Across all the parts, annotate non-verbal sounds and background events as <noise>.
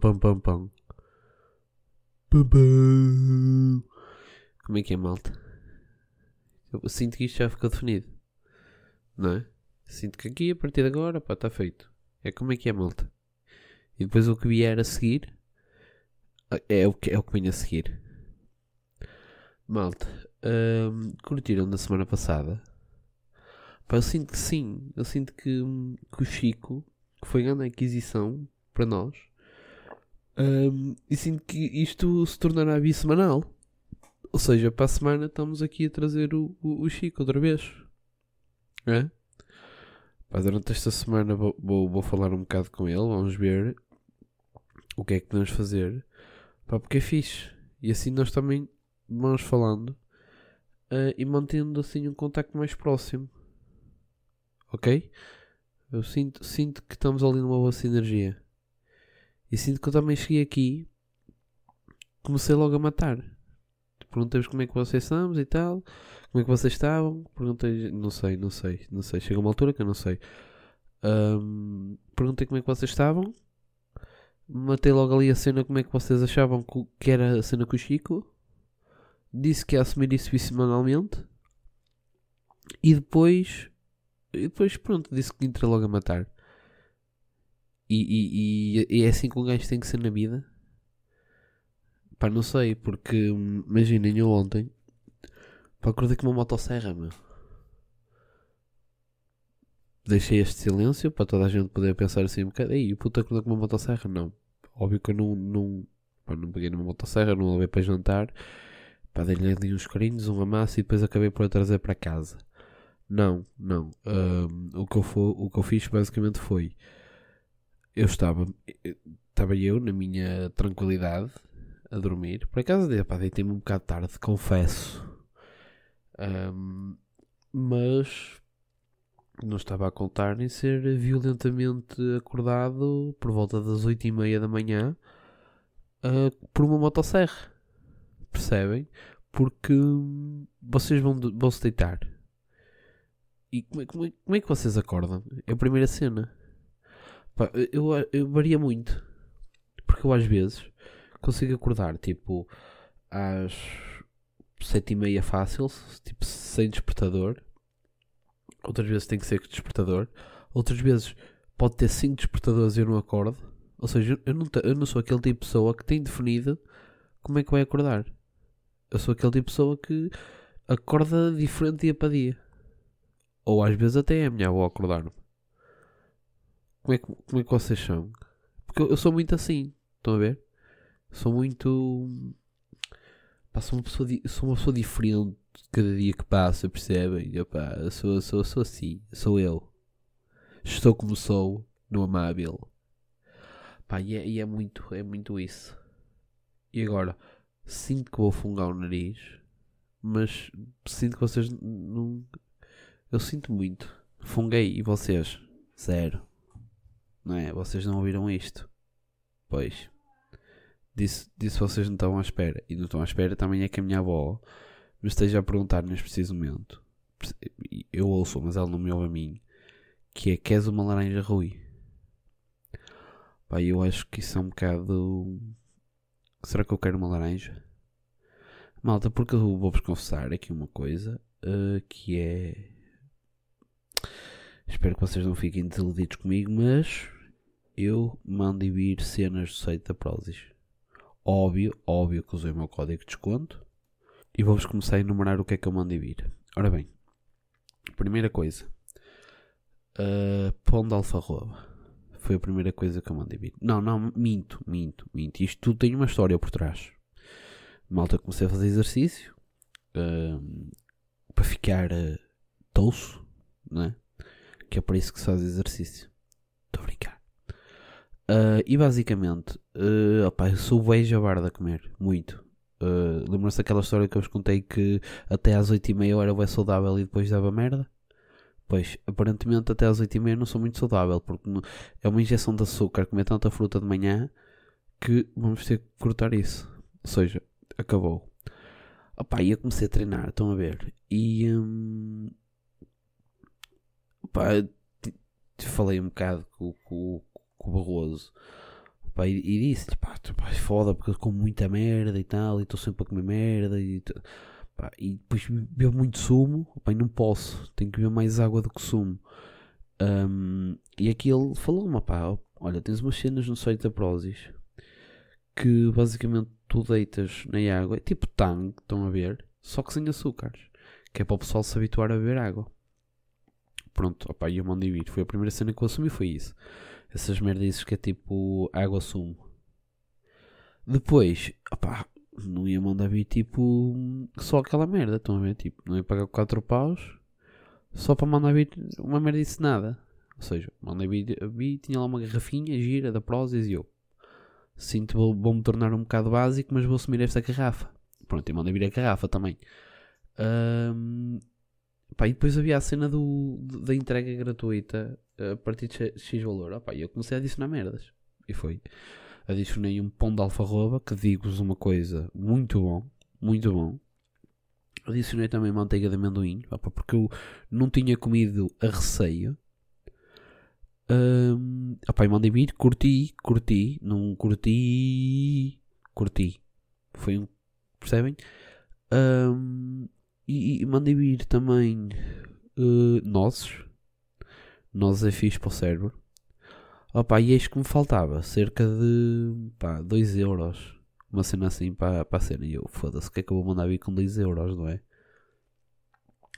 pam, pam, pam. Pam, pam. Como é que é, malta? Eu sinto que isto já ficou definido. Não é? Sinto que aqui, a partir de agora, está feito. É como é que é, malta. E depois o que vier a seguir é o que, é o que vem a seguir. Malta, hum, curtiram da semana passada? Eu sinto que sim. Eu sinto que, hum, que o Chico, que foi grande aquisição para nós, hum, e sinto que isto se tornará bissemanal. Ou seja, para a semana estamos aqui a trazer o, o, o Chico outra vez. É? Pá, durante esta semana vou, vou, vou, falar um bocado com ele. Vamos ver o que é que podemos fazer. Pá, porque é fixe. E assim nós também vamos falando uh, e mantendo assim um contacto mais próximo. Ok? Eu sinto, sinto que estamos ali numa boa sinergia. E sinto que eu também cheguei aqui. Comecei logo a matar. Perguntei-vos como é que vocês estamos e tal. Como é que vocês estavam? Perguntei. Não sei, não sei, não sei. Chega uma altura que eu não sei. Um, perguntei como é que vocês estavam. Matei logo ali a cena como é que vocês achavam que era a cena com o Chico. Disse que ia assumir isso semanalmente. E depois. E depois, pronto, disse que entrei logo a matar. E, e, e, é assim que um gajo tem que ser na vida. Pá, não sei, porque imaginem eu ontem. Pá, acordei com uma motosserra, meu. Deixei este silêncio para toda a gente poder pensar assim um bocado. Ei, puta, acordei com uma motosserra? Não. Óbvio que eu não. não pá, não peguei numa motosserra, não levei para jantar. Pá, dei-lhe ali uns carinhos, um amasso e depois acabei por a trazer para casa. Não, não. Um, o, que eu for, o que eu fiz basicamente foi. Eu estava. Estava eu na minha tranquilidade a dormir. Por acaso, deitei-me um bocado tarde, confesso. Um, mas não estava a contar em ser violentamente acordado por volta das 8 e meia da manhã uh, por uma motosserra. Percebem? Porque vocês vão, vão se deitar. E como é, como, é, como é que vocês acordam? É a primeira cena. Pá, eu, eu varia muito. Porque eu às vezes consigo acordar tipo às sete e meia fácil, tipo sem despertador. Outras vezes tem que ser com despertador. Outras vezes pode ter cinco despertadores e eu não acordo. Ou seja, eu não, eu não sou aquele tipo de pessoa que tem definido como é que vai acordar. Eu sou aquele tipo de pessoa que acorda diferente dia para dia. Ou às vezes até é a minha avó acordar-me. Como é, que, como é que vocês são? Porque eu, eu sou muito assim. Estão a ver? Sou muito. Pá, sou, uma pessoa, sou uma pessoa diferente cada dia que passa, percebem? Epá, sou, sou, sou assim, sou eu. Estou como sou, no amável. Pá, e é, e é, muito, é muito isso. E agora, sinto que vou fungar o nariz, mas sinto que vocês não. Eu sinto muito. Funguei e vocês? Zero. Não é? Vocês não ouviram isto? Pois. Disse, disse vocês não estão à espera. E não estão à espera também é que a minha avó me esteja a perguntar neste preciso momento. Eu ouço, mas ela não me ouve a mim. Que é: Queres uma laranja Rui? Pá, eu acho que isso é um bocado. Será que eu quero uma laranja? Malta, porque eu vou-vos confessar aqui uma coisa uh, que é. Espero que vocês não fiquem desiludidos comigo, mas eu mando vir cenas do site da Prozis. Óbvio, óbvio que usei o meu código de desconto. E vou-vos começar a enumerar o que é que eu mando vir. Ora bem, primeira coisa. Uh, pão de alfarroba. Foi a primeira coisa que eu mandei vir. Não, não, minto, minto, minto. Isto tudo tem uma história por trás. Malta, comecei a fazer exercício. Uh, para ficar uh, touço, né? Que é para isso que se faz exercício. Estou a brincar. Uh, e basicamente, uh, opa, eu sou bem jabarda a comer, muito. Uh, Lembram-se daquela história que eu vos contei que até às 8h30 eu era bem saudável e depois dava merda? Pois, aparentemente até às 8h30 não sou muito saudável, porque é uma injeção de açúcar, comer tanta fruta de manhã que vamos ter que cortar isso. Ou seja, acabou. Opa, e eu comecei a treinar, estão a ver? E hum, opa, falei um bocado com, com, com o Barroso. Pá, e, e disse-lhe, pá, pá, foda porque eu como muita merda e tal, e estou sempre a comer merda e, pá, e depois bebo muito sumo, pá, não posso, tenho que beber mais água do que sumo. Ahm, e aqui ele falou-me, pá, olha, tens umas cenas no site da Prozis que basicamente tu deitas na água, é tipo tang, estão a ver, só que sem açúcares, que é para o pessoal se habituar a beber água. Pronto, opá, e eu mandei vir. Foi a primeira cena que eu assumi, foi isso. Essas merdices que é tipo água sumo. Depois, opá, não ia mandar vir tipo só aquela merda, estão a ver? Tipo, não ia pagar 4 paus só para mandar vir uma merdice nada. Ou seja, mandei vir, vi, tinha lá uma garrafinha gira da Prozis e eu sinto vou, vou me tornar um bocado básico, mas vou assumir esta garrafa. Pronto, e mandei vir a garrafa também. Ahm, pá, e depois havia a cena do, da entrega gratuita a partir de X- valor. Opá, e eu comecei a adicionar merdas. E foi. Adicionei um pão de alfarroba, que digo-vos uma coisa, muito bom, muito bom. Adicionei também manteiga de amendoim, opá, porque eu não tinha comido a receio. Um, opá, e mandei vir, curti, curti, não curti, curti. Foi um, percebem? Um, e, e mandei vir também uh, nozes. Nozes é fixe para o cérebro. Opa, e eis que me faltava cerca de pá, 2 euros. Uma cena assim para, para a cena. E eu, foda-se, o que é que eu vou mandar vir com 2 euros, não é?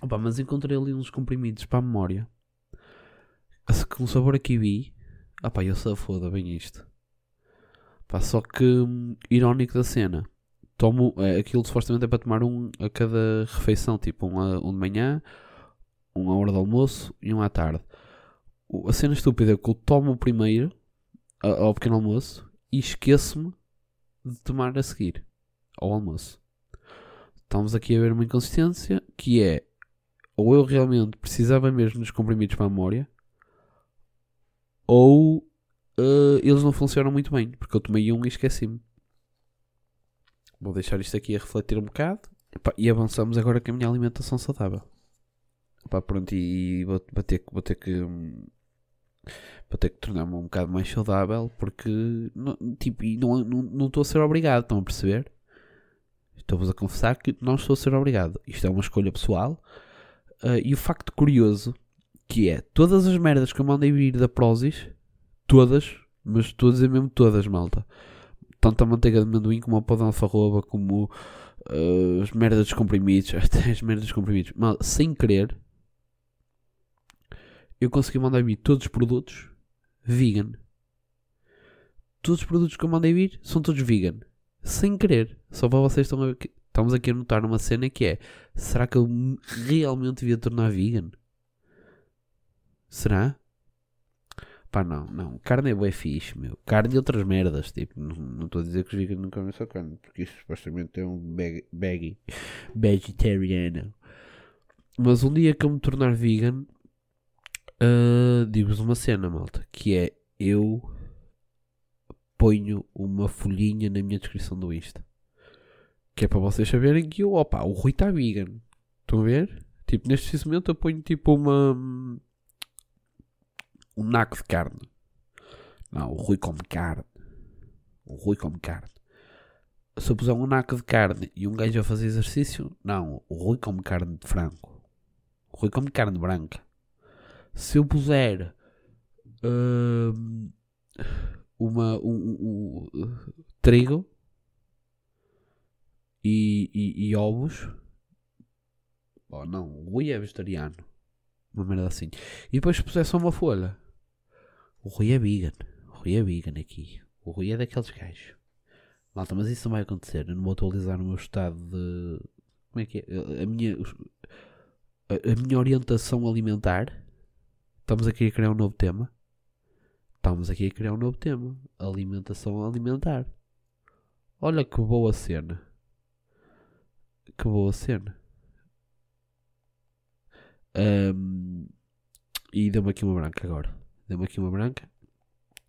Opa, mas encontrei ali uns comprimidos para a memória. Com sabor a kiwi. Opa, eu só foda bem isto. Pá, só que, hum, irónico da cena. Tomo, é, aquilo supostamente é para tomar um a cada refeição. Tipo, um, um de manhã, um à hora do almoço e um à tarde. O- A cena estúpida é que eu tomo o primeiro a- ao pequeno almoço e esqueço-me de tomar a seguir ao almoço. Estamos aqui a ver uma inconsistência que é ou eu realmente precisava mesmo dos comprimidos para a memória ou eh, eles não funcionam muito bem porque eu tomei um e esqueci-me. Vou deixar isto aqui a refletir um bocado Epá, e avançamos agora com a minha alimentação saudável. Epá, pronto, e vou, vou ter, que- vou ter que vou ter que tornar-me um bocado mais saudável porque não, tipo, e não não- não estou a ser obrigado, estão a perceber? Estou-vos a confessar que não estou a ser obrigado. Isto é uma escolha pessoal. Ah, e o facto curioso que é todas as merdas que eu mandei vir da Prozis, todas, mas estou a dizer mesmo todas, malta. Tanto a manteiga de amendoim como a pó de alfarroba, como ah, as merdas dos comprimidos, <laughs> até as merdas dos comprimidos. Mal, sem querer, eu consegui mandar vir todos os produtos vegan. Todos os produtos que eu mandei vir são todos vegan. Sem querer. Só para vocês estão a ver que estamos aqui a notar uma cena que é: será que eu me- realmente devia tornar vegan? Será? Pá, não, não. Carne é bué fixe, meu. Carne e outras merdas. Tipo, não estou a dizer que os veganos não comem só carne, porque isso supostamente é um bag, baggy, vegetariano. Mas um dia que eu me tornar vegan, ah, digo-vos uma cena, malta, que é eu ponho uma folhinha na minha descrição do Insta. Que é para vocês saberem que eu, opa, o Rui está vegan. Estão a ver? Tipo, neste momento eu ponho tipo uma. Um naco de carne. Não, o Rui come carne. O Rui come carne. Se eu puser um naco de carne e um gajo a fazer exercício, não, o Rui come carne de frango. O Rui come carne branca. Se eu puser hum, uma um, um- um, trigo e, e, e ovos, oh não, o Rui é vegetariano, uma merda assim. E depois se puser só uma folha, o Rui é vegan, o Rui é vegan aqui, o Rui é daqueles gajos. Malta, mas isso não vai acontecer. Eu não vou atualizar o meu estado de. Como é que é? A minha, a, minha orientação alimentar. Estamos aqui a criar um novo tema. Estamos aqui a criar um novo tema. Alimentação alimentar. Olha que boa cena. Que boa cena. Ahm, e deu-me aqui uma branca agora. Deu-me aqui uma branca.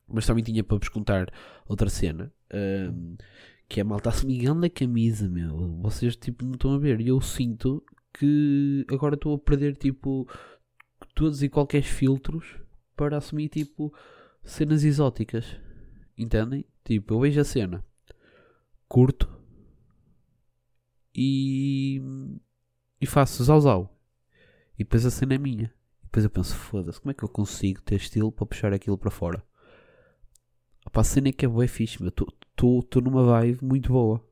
Mas também tinha para vos contar outra cena. ahm, que é malta se engana a camisa, meu. Vocês tipo não estão a ver. E eu sinto que agora estou a perder tipo todos e qualquer filtros para assumir tipo cenas exóticas. entendem? Tipo, eu vejo a cena, curto e, e faço zau-zau. E depois a cena é minha. Depois eu penso, foda-se, como é que eu consigo ter estilo para puxar aquilo para fora? Opa, a cena é que é boa fixe. Estou numa vibe muito boa.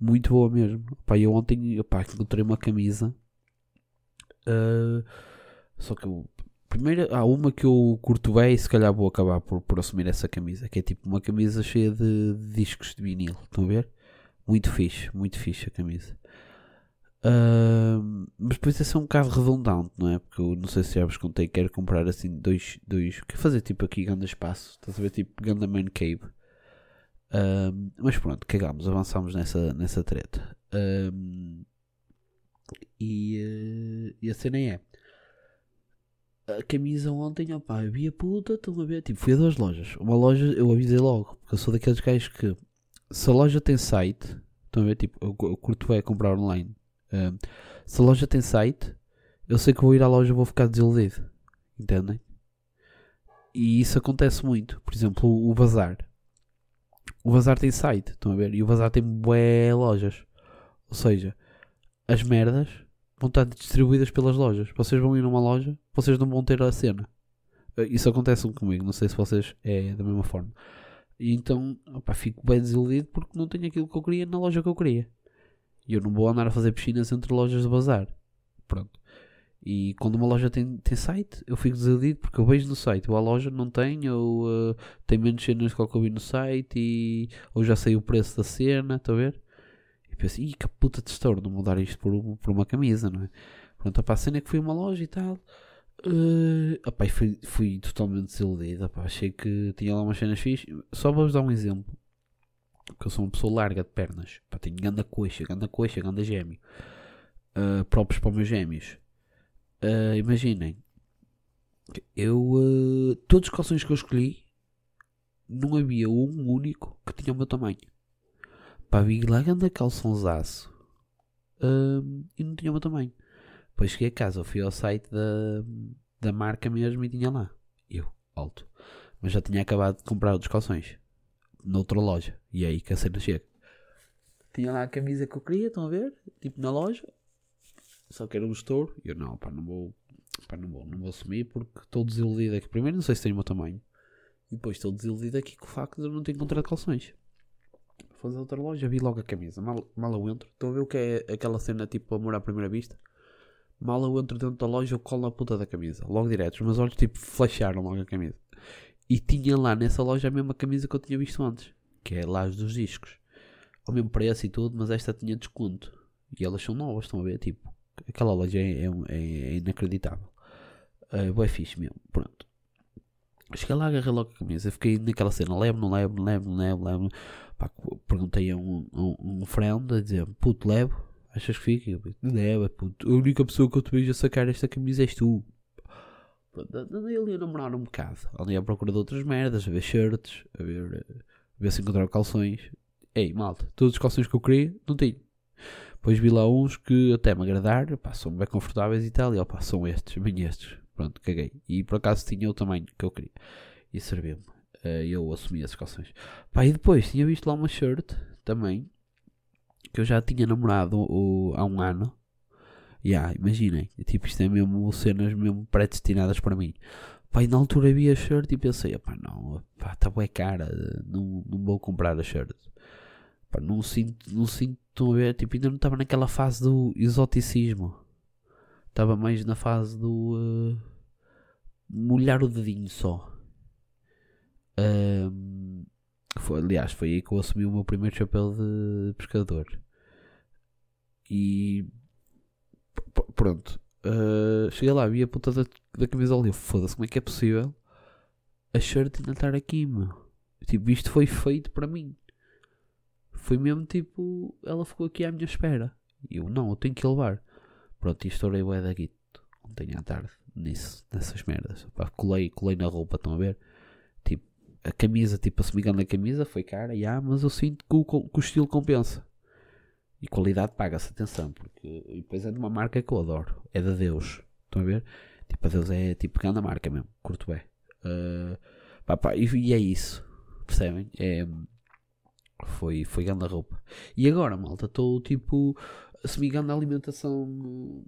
Muito boa mesmo. Opa, eu ontem opa, encontrei uma camisa. Uh, só que eu, primeiro há uma que eu curto bem e se calhar vou acabar por, por assumir essa camisa. Que é tipo uma camisa cheia de discos de vinil. Estão a ver? Muito fixe, muito fixe a camisa. Mas depois é só um bocado redundante, não é? Porque eu não sei se já vos contei, quero comprar assim dois, dois, quero fazer tipo aqui grande espaço, estás a ver? Tipo grande man cave. Mas pronto, cagamos, avançamos nessa, nessa treta. E, uh, e a cena é a camisa ontem, opá, havia puta, estão a ver? Tipo, fui a duas lojas. Uma loja eu avisei logo, porque eu sou daqueles gajos que se a loja tem site, estão a ver? Tipo, eu, eu curto é comprar online se a loja tem site, eu sei que vou ir à loja e vou ficar desiludido. Entendem? E isso acontece muito. Por exemplo, o Bazar. O Bazar tem site, estão a ver? E o Bazar tem bué lojas. Ou seja, as merdas vão estar distribuídas pelas lojas. Vocês vão ir numa loja, vocês não vão ter a cena. Isso acontece comigo, não sei se vocês é da mesma forma. E então, opa, fico bem desiludido porque não tenho aquilo que eu queria na loja que eu queria. E eu não vou andar a fazer piscinas entre lojas de bazar. Pronto. E quando uma loja tem, tem site, eu fico desiludido porque eu vejo no site, ou a loja não tem, ou uh, tem menos cenas que eu vi no site, e, ou já sei o preço da cena, está a ver? E penso, ih, que puta de estouro, não mudar isto por, por uma camisa, não é? Pronto, opa, a cena é que fui a uma loja e tal. Uh, opa, e fui, fui totalmente desiludido. Opa, achei que tinha lá umas cenas fixas. Só vou-vos dar um exemplo. Porque eu sou uma pessoa larga de pernas. Pá, tenho ganda coxa, ganda coxa, ganda gêmeo. Uh, próprios para os meus gêmeos. Uh, imaginem. Eu. Uh, todos os calções que eu escolhi. Não havia um único que tinha o meu tamanho. Pá, vi lá ganda calçãozaço. Uh, e não tinha o meu tamanho. Depois cheguei a casa, eu fui ao site da, da marca mesmo e tinha lá. Eu, alto. Mas já tinha acabado de comprar outros calções noutra loja. E aí que a cena chega. Tinha lá a camisa que eu queria, estão a ver? Tipo na loja. Só que era um estouro. E eu não, pá, não vou, pá, não vou, não vou assumir porque estou desiludido aqui. Primeiro não sei se tem o meu tamanho. E depois estou desiludido aqui com o facto de eu não ter encontrado calções. Vou fazer outra loja, vi logo a camisa. Mal, mal eu entro. Estão a ver o que é aquela cena tipo amor à primeira vista? Mal eu entro dentro da loja, eu colo na puta da camisa. Logo direto. Os meus olhos tipo flasharam logo a camisa. E tinha lá nessa loja a mesma camisa que eu tinha visto antes, que é lá dos discos. Ao mesmo preço e tudo, mas esta tinha desconto. E elas são novas, estão a ver? Tipo, aquela loja é, é, é inacreditável. Uh, é fixe mesmo, pronto. Cheguei lá, agarrei logo a camisa. Fiquei naquela cena: levo, não levo, não levo, não levo, levo. Pá, perguntei a um, um, um friend a dizer: puto, levo, achas que fica? Eu, leva, puto. A única pessoa que eu te vejo a sacar esta camisa és tu. Andei ali a namorar um bocado. Andei à procura de outras merdas, a ver shirts, a ver, a ver se encontrava calções. Ei, malta, todos os calções que eu queria, não tinha. Depois vi lá uns que até me agradaram, pá, são bem confortáveis e tal, e ó, são estes, bem estes. Pronto, caguei. E por acaso tinha o tamanho que eu queria. E serviu-me. Uh, eu assumi esses calções. Pá, e depois tinha visto lá uma shirt também, que eu já tinha namorado o, há um ano Yeah, imaginem, tipo, isto é mesmo cenas mesmo predestinadas para mim. Pai, na altura vi a shirt e pensei, pá, não, pá, está bem cara, não, não vou comprar a shirt. Pá, não sinto, não sinto, a ver, tipo, ainda não estava naquela fase do exoticismo. Estava mais na fase do uh, molhar o dedinho só. Um, foi, aliás, foi aí que eu assumi o meu primeiro chapéu de pescador. E pronto. Uh, cheguei lá, vi a puta da, da camisola e foda-se, como é que é possível a shirt ainda estar aqui, meu? Tipo, isto foi feito para mim. Foi mesmo tipo, ela ficou aqui à minha espera. E eu, não, eu tenho que levar. Pronto, e estourei o da Guito ontem à tarde, nisso, nessas merdas. Pá, colei, colei na roupa, estão a ver? Tipo, a camisa, tipo, a se me engano, a camisa foi cara, yeah, mas eu sinto que o, que o estilo compensa. E qualidade paga-se, atenção, porque e depois é de uma marca que eu adoro, é da Deus. Estão a ver? Tipo, a Deus é tipo grande marca mesmo, curto bem. Uh, pá, pá, e, e, é isso. percebem? É, foi, foi grande roupa. E agora, malta, estou tipo semigando a alimentação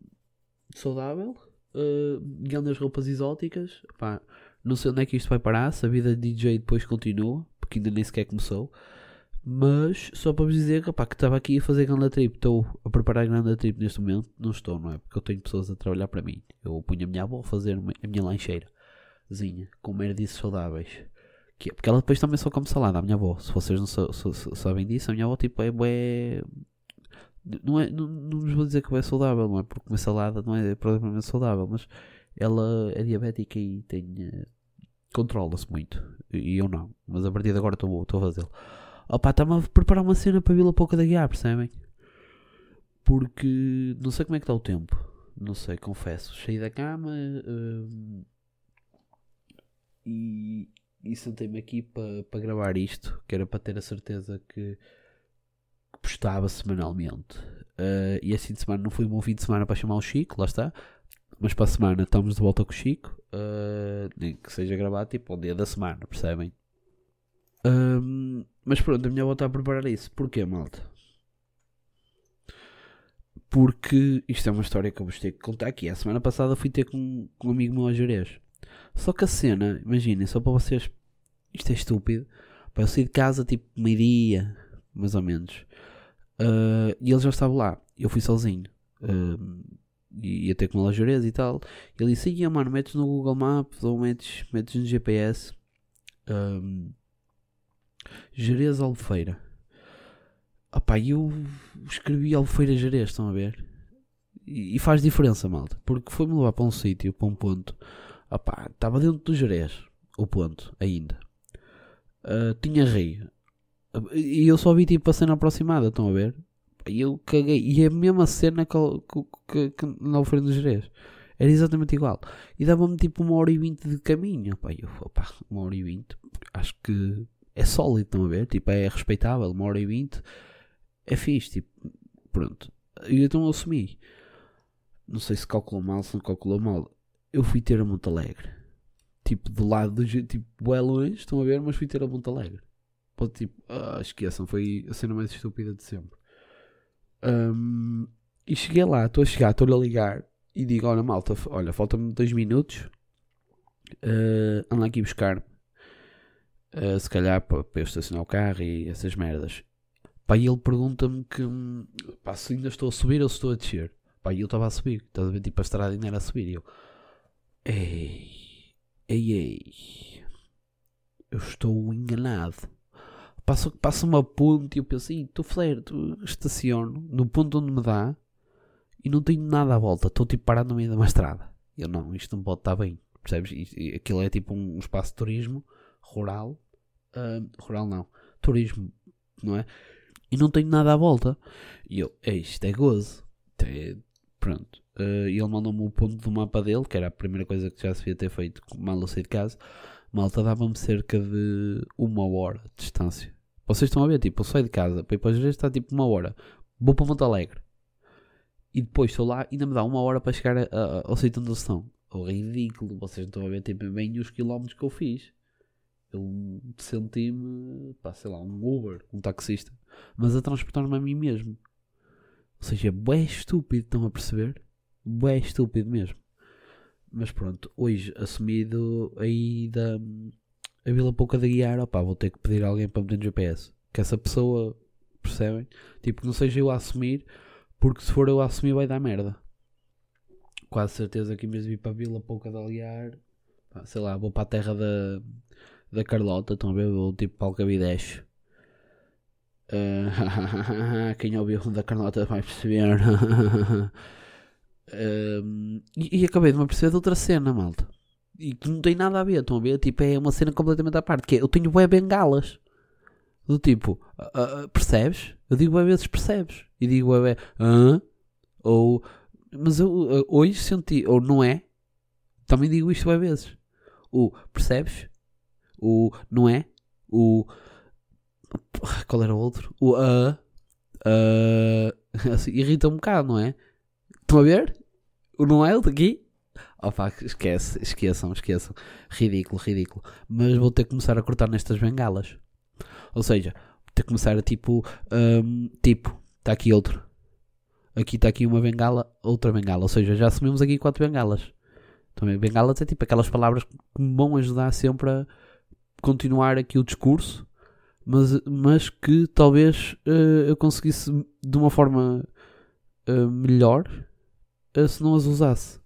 saudável, uh, grandes roupas exóticas. Pá, não sei onde é que isto vai parar, se a vida de DJ depois continua, porque ainda nem sequer começou. Mas só para vos dizer que estava aqui a fazer grande trip, estou a preparar grande trip neste momento. Não estou, não é? Porque eu tenho pessoas a trabalhar para mim. Eu ponho a minha avó a fazer a minha lancheirazinha com merdices saudáveis. Que, é, porque ela depois também só come salada, a minha avó. Se vocês não so, so, so, sabem disso, a minha avó tipo é, é não, é, não, não vos vou dizer que é saudável, não é? Porque comer salada não é provavelmente saudável, mas ela é diabética e tem. Uh, controla-se muito. E eu não. Mas a partir de agora estou a fazê-lo. Opa, está-me a preparar uma cena para Vila Pouca da Guiar, percebem? Porque não sei como é que está o tempo. Não sei, confesso. Cheio da cama uh, e, e sentei-me aqui para pa gravar isto, que era para ter a certeza que, que postava semanalmente. Uh, e assim de semana não foi um bom fim de semana para chamar o Chico, lá está. Mas para a semana estamos de volta com o Chico. Uh, nem que seja gravado tipo ao dia da semana, percebem? Um, mas pronto, a minha avó está a preparar isso. Porquê, malta? Porque isto é uma história que eu vos tenho que contar aqui. A semana passada fui ter com, com um amigo meu a Jerez. Só que a cena, imaginem, só para vocês, isto é estúpido. Pá, eu saí de casa tipo meio-dia, mais ou menos. Uh, e ele já estava lá. Eu fui sozinho. Uh, ia ter com a Jerez e tal. Ele disse: Ia, mano, metes no Google Maps ou metes, metes no GPS. Jerez Albufeira. Opá, eu escrevi Albufeira Jerez, estão a ver? E, faz diferença, malta. Porque foi-me levar para um sítio, para um ponto. Opá, estava dentro do Jerez, o ponto, ainda. Uh, tinha rio. E eu só vi tipo a cena aproximada, estão a ver? E eu caguei. E é a mesma cena que, que, que, que na Albufeira do Jerez. Era exatamente igual. E dava-me tipo uma hora e vinte de caminho. Opá, eu, uma hora e vinte. Acho que é sólido, estão a ver? Tipo, é respeitável, uma hora e vinte é fixe, tipo, pronto. E então eu assumi. Não sei se calculou mal, se não calculou mal. Eu fui ter a Monte Alegre. Tipo, do lado do tipo, é longe, estão a ver? Mas fui ter a Monte Alegre. Pode, tipo, ah, esqueçam, foi a cena mais estúpida de sempre. Um, e cheguei lá, estou a chegar, estou-lhe a ligar e digo: Olha, malta, olha, faltam-me dois minutos. Uh, aqui buscar-me uh, se calhar para, para eu estacionar o carro e essas merdas. Pá, e ele pergunta-me que pá, se ainda estou a subir ou se estou a descer. Pá, e eu estava a subir, estás a ver? Tipo, a estrada ainda era a subir. E eu, ei, ei, ei, eu estou enganado. Passa, passa uma ponte e eu penso, estou flare, estaciono no ponto onde me dá e não tenho nada à volta, estou tipo parado no meio de uma estrada. Eu não, isto não pode estar bem, percebes? Aquilo é tipo um espaço de turismo rural uh, rural não, turismo, não é? E não tenho nada à volta. E eu, é, isto é gozo. É, pronto. Uh, e ele mandou-me o ponto do mapa dele, que era a primeira coisa que já se devia ter feito mal eu saí de casa. Malta dava-me cerca de uma hora de distância. Vocês estão a ver, tipo, eu saio de casa, para ir para vezes está tipo uma hora. Vou para Monte Alegre. E depois estou lá ainda me dá uma hora para chegar a, a, ao sítio onde estão. Ridículo, vocês não estão a ver tipo, bem os quilómetros que eu fiz eu senti-me, pá, sei lá, um Uber, um taxista, mas a transportar-me a mim mesmo. Ou seja, bué estúpido, estão a perceber? Bué estúpido mesmo. Mas pronto, hoje assumido aí da a Vila Pouca de Guiar, opá, vou ter que pedir alguém para meter no GPS. Que essa pessoa, percebem? Tipo, não seja eu a assumir, porque se for eu a assumir vai dar merda. Quase certeza que de vir para a Vila Pouca de Guiar, sei lá, vou para a terra da da Carlota, estão a ver? O tipo Palcabidesh. Uh, <laughs> quem ouviu da Carlota vai perceber. <laughs> uh, e, e, acabei de me perceber de outra cena, malta. E que não tem nada a ver, estão a ver? Tipo, é uma cena completamente à parte. Que é, eu tenho web bengalas. Do tipo, uh, percebes? Eu digo web vezes percebes. E digo web, hã? Ou, mas eu hoje senti, ou não é? Também digo isto web vezes. O percebes? O não é, o qual era o outro? O a, uh, assim, irrita um bocado, não é? Estão a ver? O não é o daqui? Opa, esquece, esqueçam, esqueçam. Ridículo, ridículo. Mas vou ter que começar a cortar nestas bengalas. Ou seja, ter que começar a tipo, hum, tipo, está aqui outro. Aqui está aqui uma bengala, outra bengala. Ou seja, já assumimos aqui quatro bengalas. Também bengalas é tipo aquelas palavras que me vão ajudar sempre a continuar aqui o discurso, mas, mas que talvez uh, eu conseguisse de uma forma uh, melhor uh, se não as usasse.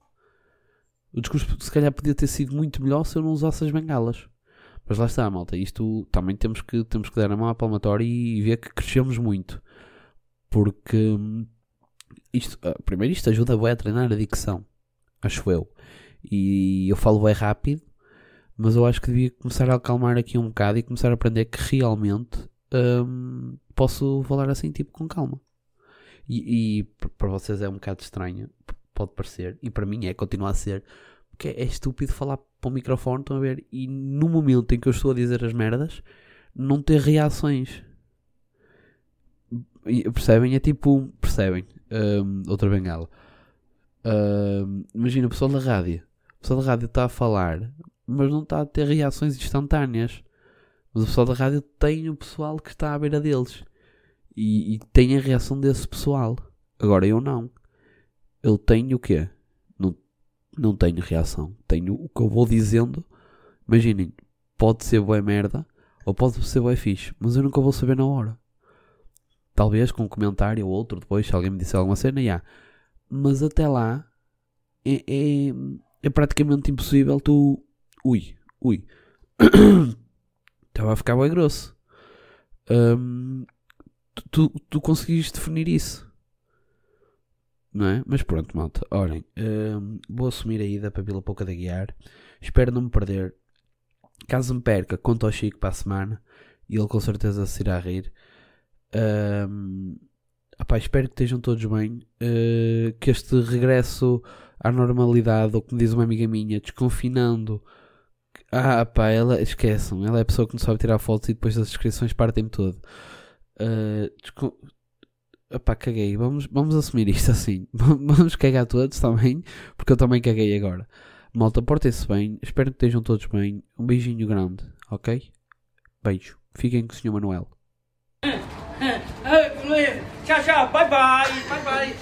O discurso se calhar podia ter sido muito melhor se eu não usasse as bengalas. Mas lá está, malta. Isto também temos que, temos que dar a mão à palmatória e ver que crescemos muito. Porque hum, isto, primeiro isto ajuda a treinar a dicção. Acho eu. E eu falo bem rápido, mas eu acho que devia começar a acalmar aqui um bocado e começar a aprender que realmente hum, posso falar assim, tipo, com calma. E, e para vocês é um bocado estranho, pode parecer, e para mim é, continua a ser, porque é estúpido falar para o microfone, estão a ver? E no momento em que eu estou a dizer as merdas, não ter reações. E, percebem? É tipo, percebem? Um, outra bengala. Um, imagina o pessoal da rádio. O pessoal da rádio está a falar, mas não está a ter reações instantâneas. Mas o pessoal da rádio tem o pessoal que está à beira deles. E, e tem a reação desse pessoal. Agora eu não. Eu tenho o quê? Não, não tenho reação. Tenho o que eu vou dizendo. Imaginem, pode ser boa merda ou pode ser boa fixe, mas eu nunca vou saber na hora. Talvez com um comentário ou outro depois, se alguém me disser alguma cena, já. Mas até lá é, é, é praticamente impossível tu. Ui, ui. <coughs> Estava a ficar bem grosso. Um, tu, tu, conseguiste definir isso. Não é? Mas pronto, malta. Olhem, um, vou assumir a ida para Vila Pouca da Guiar. Espero não me perder. Caso me perca, conto ao Chico para a semana. E ele com certeza se irá rir. Um, espero que estejam todos bem. Uh, que este regresso à normalidade, ou como diz uma amiga minha, desconfinando. Ah, pá, ela, esqueçam, ela é a pessoa que não sabe tirar fotos e depois as descrições partem-me todo. Uh, descon... Epá, caguei. Vamos, vamos assumir isto <laughs> assim. <laughs> vamos cagar todos também, porque eu também caguei agora. Malta, portem-se bem. Espero que estejam todos bem. Um beijinho grande, ok? Beijo. Fiquem com o Sr. Manuel. <laughs> Tchau, tchau. Bye, bye. Bye, bye.